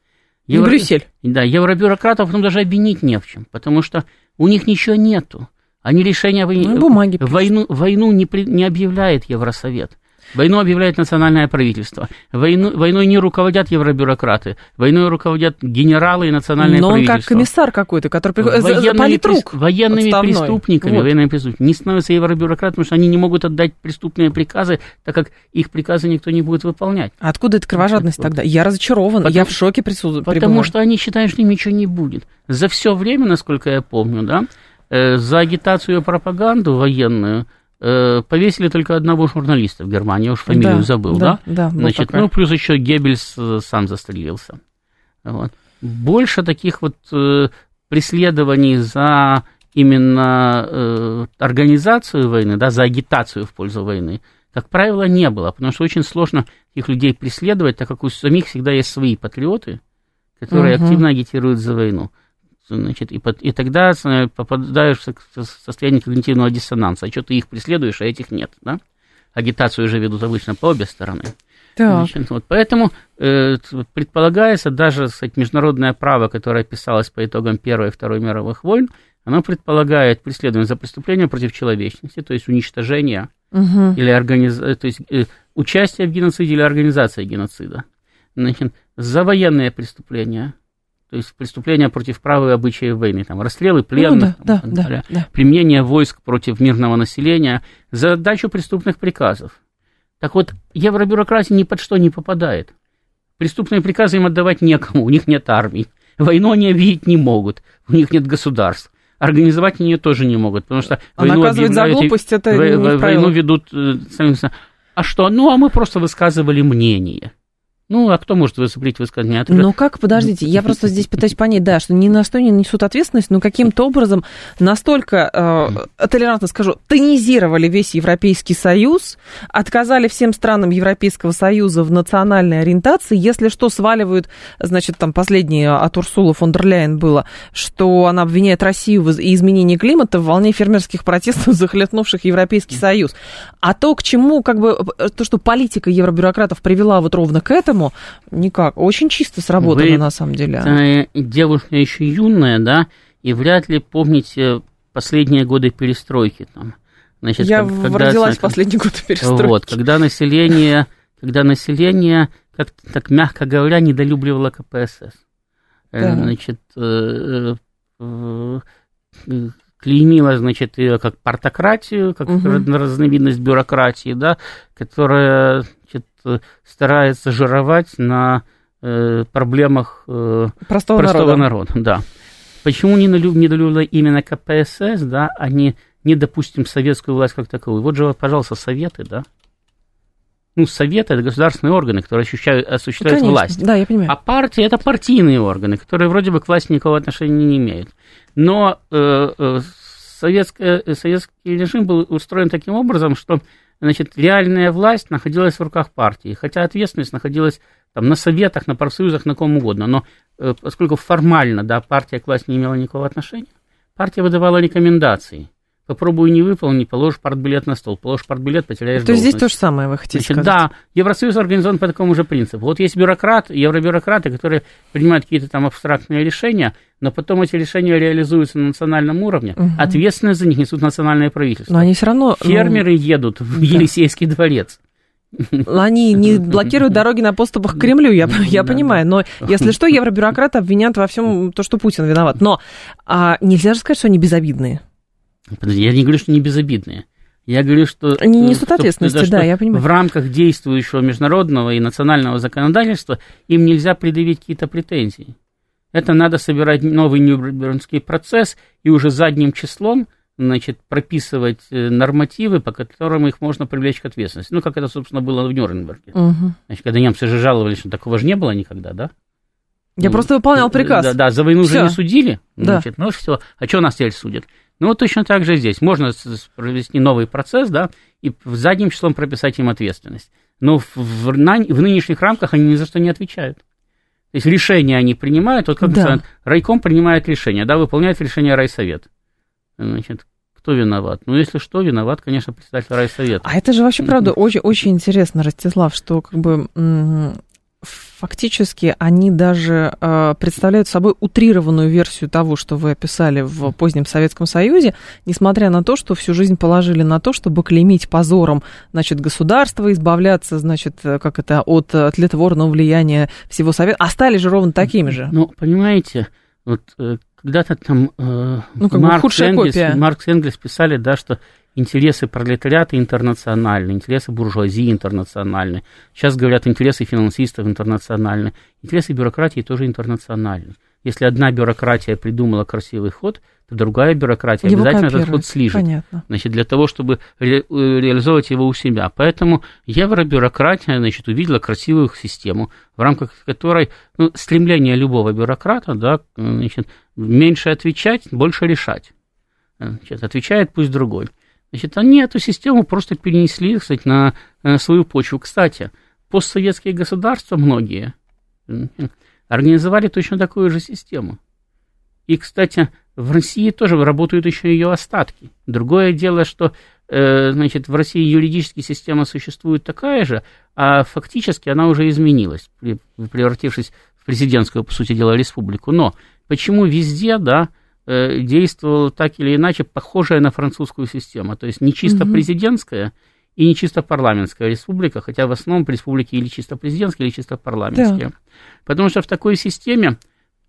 Евро... Брюссель. Да, евробюрократов потом даже обвинить не в чем, потому что у них ничего нету. Они решения ну, бумаги войну, войну не, при... не объявляет Евросовет. Войну объявляет национальное правительство. Войну, войной не руководят евробюрократы. Войной руководят генералы и национальное Но правительство. Но он как комиссар какой-то, который приходит... Военными, политрук военными преступниками, вот. военными преступниками. Не становятся евробюрократами, потому что они не могут отдать преступные приказы, так как их приказы никто не будет выполнять. А откуда эта кровожадность вот. тогда? Я разочарован, Потому, я в шоке присутствую. Потому что они считают, что им ничего не будет. За все время, насколько я помню, да, э, за агитацию и пропаганду военную – Э, повесили только одного журналиста в Германии, я уж фамилию да, забыл, да? Да, да. Значит, такой. ну, плюс еще Геббельс э, сам застрелился. Вот. Больше таких вот э, преследований за именно э, организацию войны, да, за агитацию в пользу войны, как правило, не было, потому что очень сложно их людей преследовать, так как у самих всегда есть свои патриоты, которые угу. активно агитируют за войну значит, и, под, и тогда попадаешь в состояние когнитивного диссонанса. А что ты их преследуешь, а этих нет, да? Агитацию уже ведут обычно по обе стороны. Так. Значит, вот, поэтому э, предполагается даже кстати, международное право, которое писалось по итогам Первой и Второй мировых войн, оно предполагает преследование за преступление против человечности, то есть уничтожение угу. или организ... то есть, э, участие в геноциде или организация геноцида. Значит, за военные преступления, то есть преступления против права и обычаев войны, там, расстрелы пленных, ну, да, там, да, да, да. применение войск против мирного населения, за дачу преступных приказов. Так вот, евробюрократия ни под что не попадает. Преступные приказы им отдавать некому, у них нет армии. Войну они объявить не могут, у них нет государств. Организовать они ее тоже не могут, потому что а войну наказывать за глупость это в, не Войну ведут... Э, а что? Ну, а мы просто высказывали мнение. Ну, а кто может выступить высказывание? Ответ... Ну как, подождите, я просто здесь пытаюсь понять, да, что ни на что не несут ответственность, но каким-то образом настолько, э, толерантно скажу, тонизировали весь Европейский Союз, отказали всем странам Европейского Союза в национальной ориентации, если что, сваливают, значит, там последнее от Урсулы фон дер Ляйен было, что она обвиняет Россию в изменении климата в волне фермерских протестов, захлестнувших Европейский Союз. А то, к чему, как бы, то, что политика евробюрократов привела вот ровно к этому, по-другому никак. Очень чисто сработано Вы, на самом деле. Э, девушка еще юная, да, и вряд ли помните последние годы перестройки там. Значит, Я когда, родилась в последние годы перестройки. Вот, когда население, когда население, как так мягко говоря, недолюбливало КПСС. Э, да. Значит, э, клеймила, значит, ее как партократию, как угу. разновидность бюрократии, да, которая старается жировать на э, проблемах э, простого, простого народа. народа. Да. Почему не недолюбила именно КПСС, да, а не, не, допустим, советскую власть как таковую? Вот же, пожалуйста, советы, да, ну, советы это государственные органы, которые ощущают, осуществляют ну, власть. Да, я понимаю. А партии это партийные органы, которые вроде бы к власти никакого отношения не имеют. Но э, э, советское, советский режим был устроен таким образом, что значит, реальная власть находилась в руках партии, хотя ответственность находилась там, на советах, на профсоюзах, на ком угодно. Но э, поскольку формально да, партия к власти не имела никакого отношения, партия выдавала рекомендации – Попробуй не выполнить, положишь партбилет на стол. Положишь партбилет, потеряешь То есть здесь то же самое вы хотите Значит, сказать? Да, Евросоюз организован по такому же принципу. Вот есть бюрократ, евробюрократы, которые принимают какие-то там абстрактные решения, но потом эти решения реализуются на национальном уровне. Угу. Ответственность за них несут национальное правительство. Но они все равно... Ну, Фермеры ну... едут в да. Елисейский дворец. Они не блокируют дороги на поступах к Кремлю, я, я понимаю. Но если что, евробюрократы обвинят во всем то, что Путин виноват. Но а, нельзя же сказать, что они безобидные. Подожди, я не говорю, что не безобидные. Я говорю, что... Они несут что, ответственности, да, я понимаю. В рамках действующего международного и национального законодательства им нельзя предъявить какие-то претензии. Это надо собирать новый Нюрнбергский процесс и уже задним числом значит, прописывать э, нормативы, по которым их можно привлечь к ответственности. Ну, как это, собственно, было в Нюрнберге. Угу. Значит, когда немцы же жаловались, что такого же не было никогда, да? Я ну, просто выполнял приказ. Да, да, за войну всё. же не судили. Да. Значит, ну все, а что нас теперь судят? Ну, точно так же здесь. Можно провести новый процесс, да, и задним числом прописать им ответственность. Но в, в, в нынешних рамках они ни за что не отвечают. То есть решения они принимают, вот как да. райком принимает решение, да, выполняет решение райсовет. Значит, кто виноват? Ну, если что, виноват, конечно, председатель райсовета. А это же вообще, правда, очень, очень интересно, Ростислав, что как бы фактически они даже э, представляют собой утрированную версию того, что вы описали в позднем Советском Союзе, несмотря на то, что всю жизнь положили на то, чтобы клеймить позором, значит, государство, избавляться, значит, как это, от тлетворного влияния всего Совета, а стали же ровно такими же. Ну, понимаете, вот э, когда-то там э, ну, как Маркс, бы Энгельс, копия. Маркс Энгельс писали, да, что интересы пролетариата интернациональны, интересы буржуазии интернациональны. Сейчас говорят, интересы финансистов интернациональны. Интересы бюрократии тоже интернациональны. Если одна бюрократия придумала красивый ход, то другая бюрократия его обязательно этот ход слижет. Понятно. Значит, для того, чтобы ре- э, реализовать его у себя. Поэтому евробюрократия значит, увидела красивую систему, в рамках которой ну, стремление любого бюрократа да, значит, меньше отвечать, больше решать. Значит, отвечает пусть другой. Значит, они эту систему просто перенесли, кстати, на, на свою почву. Кстати, постсоветские государства многие организовали точно такую же систему. И, кстати, в России тоже работают еще ее остатки. Другое дело, что э, значит, в России юридическая система существует такая же, а фактически она уже изменилась, превратившись в президентскую, по сути дела, республику. Но почему везде, да, Э, действовала так или иначе похожая на французскую систему. То есть не чисто угу. президентская и не чисто парламентская республика, хотя в основном республики или чисто президентские, или чисто парламентские. Да. Потому что в такой системе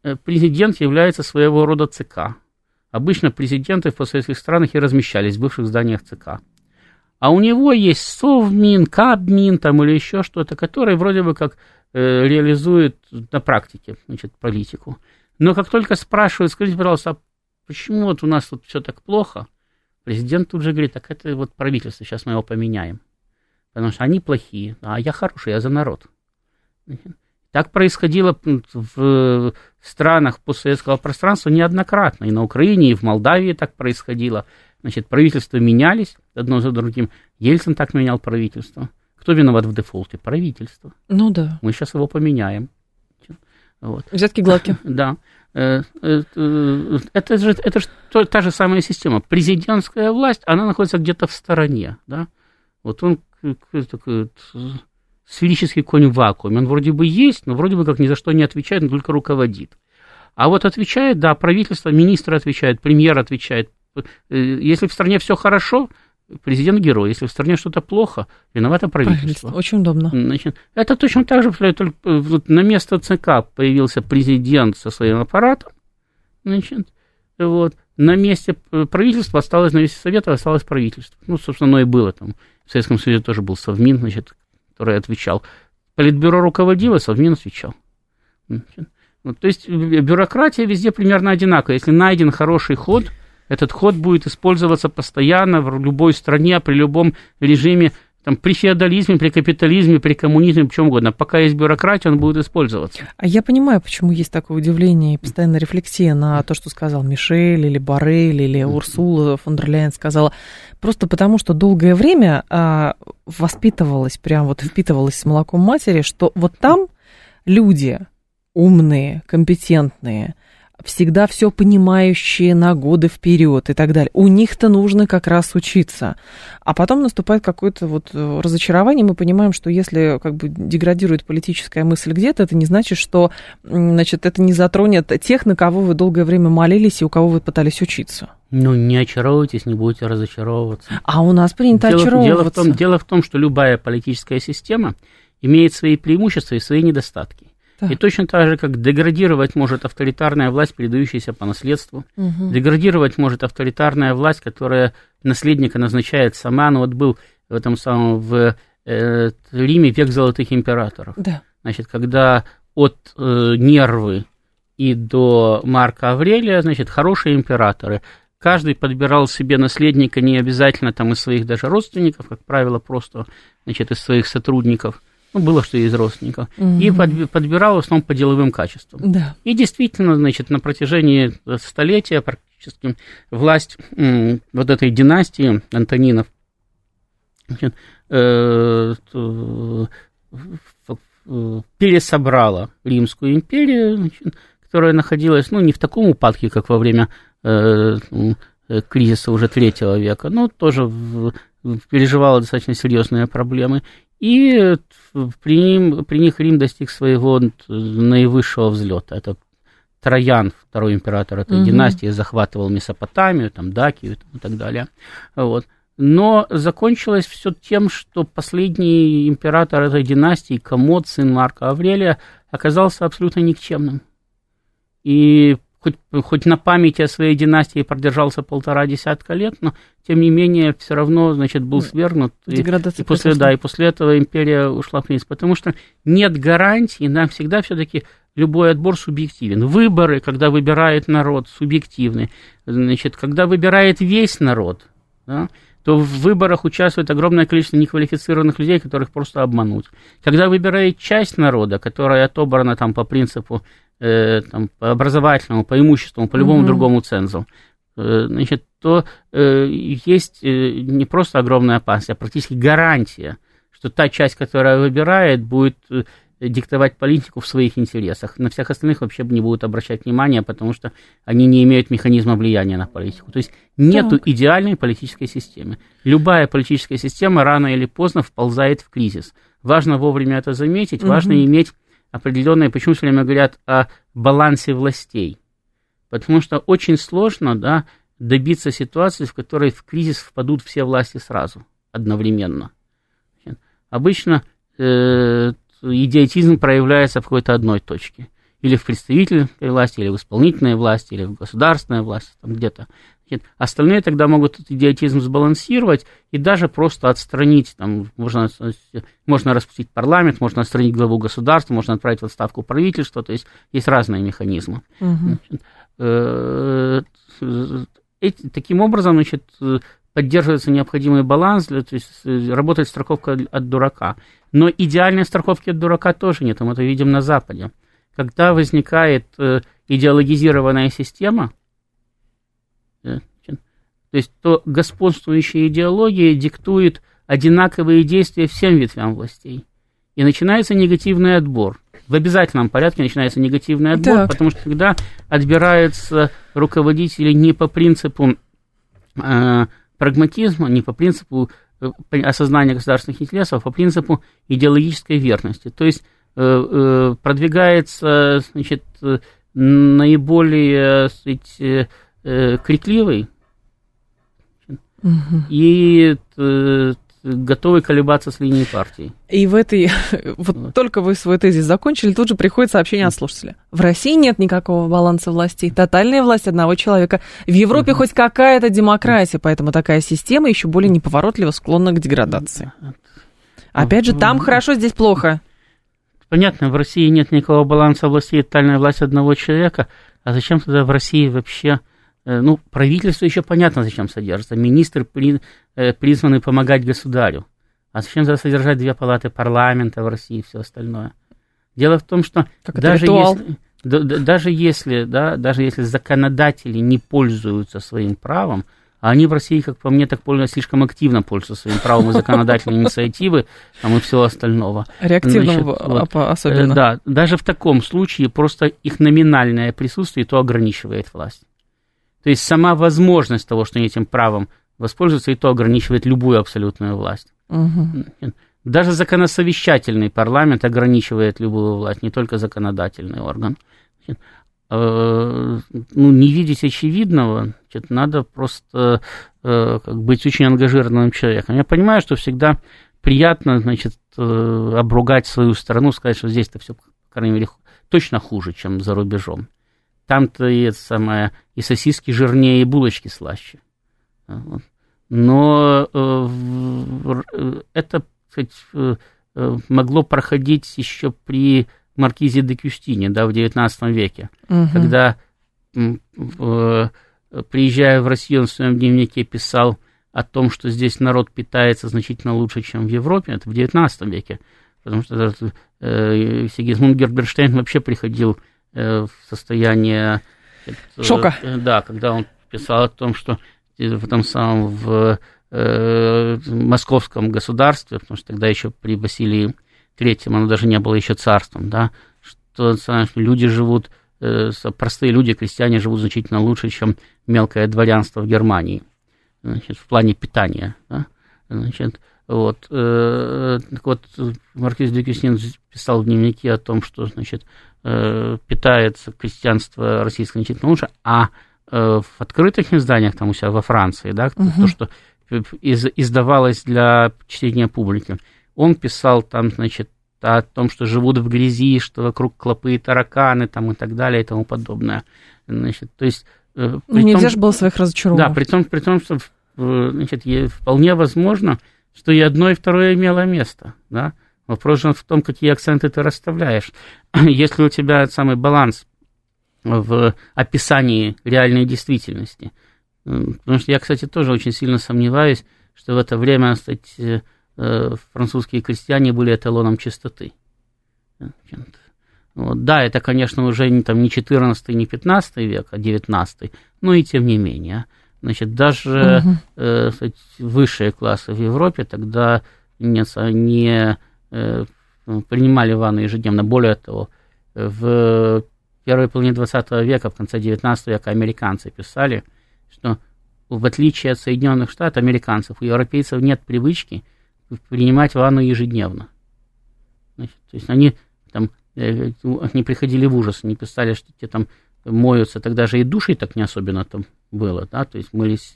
э, президент является своего рода ЦК. Обычно президенты в постсоветских странах и размещались в бывших зданиях ЦК. А у него есть Совмин, Кабмин там или еще что-то, который вроде бы как э, реализует на практике значит, политику. Но как только спрашивают, скажите, пожалуйста, а почему вот у нас тут все так плохо, президент тут же говорит, так это вот правительство, сейчас мы его поменяем. Потому что они плохие, а я хороший, я за народ. Так происходило в странах постсоветского пространства неоднократно. И на Украине, и в Молдавии так происходило. Значит, правительства менялись одно за другим. Ельцин так менял правительство. Кто виноват в дефолте? Правительство. Ну да. Мы сейчас его поменяем. Вот. Взятки-гладки. Да. Э, э, э, это же, это же та же самая система. Президентская власть, она находится где-то в стороне. Да? Вот он такой сферический конь в вакууме. Он вроде бы есть, но вроде бы как ни за что не отвечает, но только руководит. А вот отвечает, да, правительство, министр отвечает, премьер отвечает. Если в стране все хорошо, президент герой. Если в стране что-то плохо, виновато правительство. правительство. Очень удобно. Значит, это точно так же, только э, вот на место ЦК появился президент со своим аппаратом. Значит, вот. На месте правительства осталось, на месте Совета осталось правительство. Ну, собственно, оно и было там. В Советском Союзе тоже был Совмин, значит, который отвечал. Политбюро руководило, Совмин отвечал. Значит, вот, то есть бюрократия везде примерно одинаковая. Если найден хороший ход – этот ход будет использоваться постоянно в любой стране, при любом режиме, там, при феодализме, при капитализме, при коммунизме, в чем угодно. Пока есть бюрократия, он будет использоваться. А я понимаю, почему есть такое удивление и постоянная рефлексия на то, что сказал Мишель или Барель или Урсула фон дер Ляйен сказала. Просто потому, что долгое время а, воспитывалось, прям вот впитывалось с молоком матери, что вот там люди умные, компетентные, всегда все понимающие на годы вперед и так далее. У них-то нужно как раз учиться. А потом наступает какое-то вот э, разочарование, мы понимаем, что если как бы деградирует политическая мысль где-то, это не значит, что значит, это не затронет тех, на кого вы долгое время молились и у кого вы пытались учиться. Ну, не очаровывайтесь, не будете разочаровываться. А у нас принято дело, очаровываться. Дело в, том, дело в том, что любая политическая система имеет свои преимущества и свои недостатки. Так. И точно так же, как деградировать может авторитарная власть, передающаяся по наследству, угу. деградировать может авторитарная власть, которая наследника назначает сама. Ну вот был в этом самом в э, Риме век золотых императоров. Да. Значит, когда от э, Нервы и до Марка Аврелия, значит, хорошие императоры. Каждый подбирал себе наследника не обязательно там из своих даже родственников, как правило, просто, значит, из своих сотрудников – ну, было что из родственников, угу. и подбирал в основном по деловым качествам. Да. И действительно, значит, на протяжении столетия практически власть вот этой династии Антонинов значит, э, пересобрала Римскую империю, значит, которая находилась, ну, не в таком упадке, как во время э, кризиса уже третьего века, но тоже в, переживала достаточно серьезные проблемы. И при, ним, при них Рим достиг своего наивысшего взлета. Это Троян, второй император этой угу. династии, захватывал Месопотамию, там, Дакию и так далее. Вот. Но закончилось все тем, что последний император этой династии, Комод, сын Марка Аврелия, оказался абсолютно никчемным. И хоть, хоть на памяти о своей династии продержался полтора десятка лет, но тем не менее все равно, значит, был свергнут. И, и после, да, и после этого империя ушла вниз, потому что нет гарантии, нам всегда все-таки любой отбор субъективен. Выборы, когда выбирает народ, субъективны. Значит, когда выбирает весь народ, да, то в выборах участвует огромное количество неквалифицированных людей, которых просто обмануть. Когда выбирает часть народа, которая отобрана там по принципу э, там, по образовательному, по имуществу, по любому mm-hmm. другому цензу, э, значит, то э, есть э, не просто огромная опасность, а практически гарантия, что та часть, которая выбирает, будет э, диктовать политику в своих интересах. На всех остальных вообще не будут обращать внимания, потому что они не имеют механизма влияния на политику. То есть нет идеальной политической системы. Любая политическая система рано или поздно вползает в кризис. Важно вовремя это заметить, угу. важно иметь определенное, почему все время говорят о балансе властей. Потому что очень сложно да, добиться ситуации, в которой в кризис впадут все власти сразу, одновременно. Обычно э, идиотизм проявляется в какой-то одной точке. Или в представительной власти, или в исполнительной власти, или в государственной власти, там где-то. Остальные тогда могут этот идиотизм сбалансировать и даже просто отстранить, там, можно, можно распустить парламент, можно отстранить главу государства, можно отправить в отставку правительства, то есть есть разные механизмы. Угу. Эти, таким образом, значит, поддерживается необходимый баланс, то есть работает страховка от дурака. Но идеальной страховки от дурака тоже нет, мы это видим на Западе. Когда возникает э, идеологизированная система, э, то есть то господствующая идеология диктует одинаковые действия всем ветвям властей. И начинается негативный отбор. В обязательном порядке начинается негативный отбор, так. потому что когда отбираются руководители не по принципу э, прагматизма, не по принципу Э, осознания государственных интересов, а по принципу идеологической верности. То есть э, э, продвигается значит, наиболее сказать, крикливый угу. и готовы колебаться с линией партии. И в этой, вот, вот только вы свой тезис закончили, тут же приходит сообщение от слушателя. В России нет никакого баланса властей, тотальная власть одного человека. В Европе угу. хоть какая-то демократия, поэтому такая система еще более неповоротливо склонна к деградации. Опять же, там хорошо, здесь плохо. Понятно, в России нет никакого баланса властей, тотальная власть одного человека. А зачем тогда в России вообще Э, ну, правительство еще понятно, зачем содержится. Министры при, э, призваны помогать государю. А зачем содержать две палаты парламента в России и все остальное? Дело в том, что как даже если, да, даже если, да, даже если законодатели не пользуются своим правом, а они в России, как по мне, так пользуются, слишком активно пользуются своим правом и законодательной инициативы, там и всего остального. Реактивного вот, особенно. Э, да, даже в таком случае просто их номинальное присутствие то ограничивает власть. То есть сама возможность того, что они этим правом воспользуются, и то ограничивает любую абсолютную власть. Угу. Даже законосовещательный парламент ограничивает любую власть, не только законодательный орган. Э, ну, не видеть очевидного, значит, надо просто э, как быть очень ангажированным человеком. Я понимаю, что всегда приятно, значит, э, обругать свою страну, сказать, что здесь-то все, по крайней мере, точно хуже, чем за рубежом. Там-то и это самое, и сосиски жирнее, и булочки слаще. Но э, это, кстати, э, могло проходить еще при маркизе де Кюстине, да, в XIX веке, угу. когда, э, приезжая в Россию, он в своем дневнике писал о том, что здесь народ питается значительно лучше, чем в Европе, это в XIX веке, потому что э, Сигизмунд Герберштейн вообще приходил Э, в состояние... Э, Шока. Да, когда он писал о том, что в том самом в э, московском государстве, потому что тогда еще при Василии третьем оно даже не было еще царством, да, что люди живут, э, простые люди, крестьяне живут значительно лучше, чем мелкое дворянство в Германии, значит, в плане питания, да, значит, вот, э, так вот, Маркиз де Кюснин писал в дневнике о том, что, значит, э, питается крестьянство российское значительно лучше, а э, в открытых изданиях, там у себя во Франции, да, угу. то, что из, издавалось для чтения публики, он писал там, значит, о том, что живут в грязи, что вокруг клопы и тараканы там и так далее и тому подобное. Значит, то есть... Ну, нельзя же было своих разочаровать. Да, при том, при том, что значит, вполне возможно, что и одно, и второе имело место, да. Вопрос же в том, какие акценты ты расставляешь. Если у тебя самый баланс в описании реальной действительности, потому что я, кстати, тоже очень сильно сомневаюсь, что в это время, кстати, э, э, французские крестьяне были эталоном чистоты. Вот, да, это, конечно, уже не, там, не 14 не 15 век, а 19 но и тем не менее. Значит, даже угу. э, сказать, высшие классы в Европе тогда не, не э, принимали ванны ежедневно. Более того, в первой половине 20 века, в конце 19 века американцы писали, что в отличие от Соединенных Штатов, американцев, у европейцев нет привычки принимать ванну ежедневно. Значит, то есть они там э, они приходили в ужас, они писали, что те там моются, тогда же и души так не особенно там было, да, то есть мылись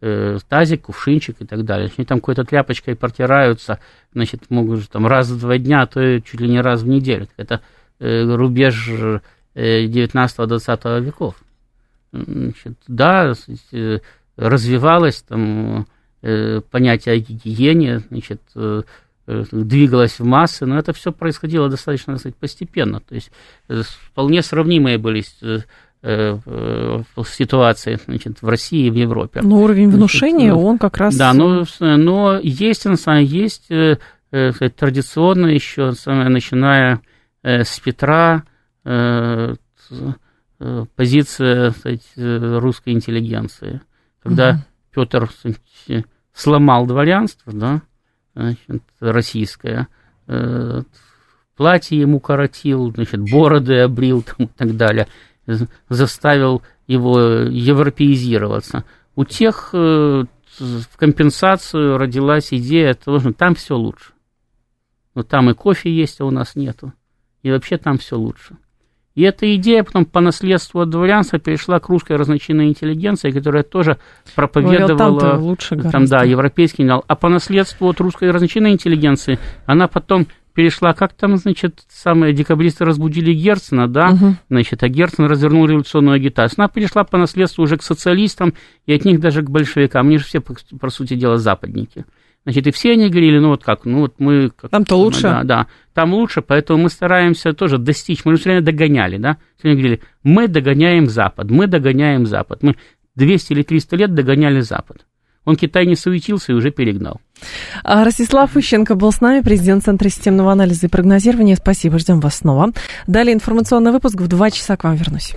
э, тазик, кувшинчик и так далее. Они там какой-то тряпочкой протираются, значит, могут там раз в два дня, а то чуть ли не раз в неделю. Это э, рубеж э, 19-20 веков. Значит, да, э, развивалось там э, понятие о гигиене, значит, э, э двигалось в массы, но это все происходило достаточно сказать, постепенно. То есть э, вполне сравнимые были ситуации значит, в России и в Европе. Но уровень внушения, значит, он как раз... Да, но, но есть, на самом деле, есть э, э традиционно еще, начиная э, с Петра, э, позиция кстати, русской интеллигенции. Когда угу. Петр кстати, сломал дворянство, да, значит, российское, платье ему коротил, значит, бороды обрил там, и так далее – заставил его европеизироваться. У тех э, в компенсацию родилась идея того, что там все лучше. Но там и кофе есть, а у нас нету. И вообще там все лучше. И эта идея потом по наследству от дворянства перешла к русской разночинной интеллигенции, которая тоже проповедовала... лучше там, да, европейский генерал. А по наследству от русской разночинной интеллигенции она потом перешла, как там, значит, самые декабристы разбудили Герцена, да, угу. значит, а Герцен развернул революционную агитацию. Она перешла по наследству уже к социалистам и от них даже к большевикам. Они же все, по, по сути дела, западники. Значит, и все они говорили, ну вот как, ну вот мы... Там-то лучше. Да, да, там лучше, поэтому мы стараемся тоже достичь, мы же все время догоняли, да, все время говорили, мы догоняем Запад, мы догоняем Запад, мы 200 или 300 лет догоняли Запад. Он Китай не суетился и уже перегнал. А, Ростислав Ищенко был с нами, президент Центра системного анализа и прогнозирования. Спасибо, ждем вас снова. Далее информационный выпуск в два часа к вам вернусь.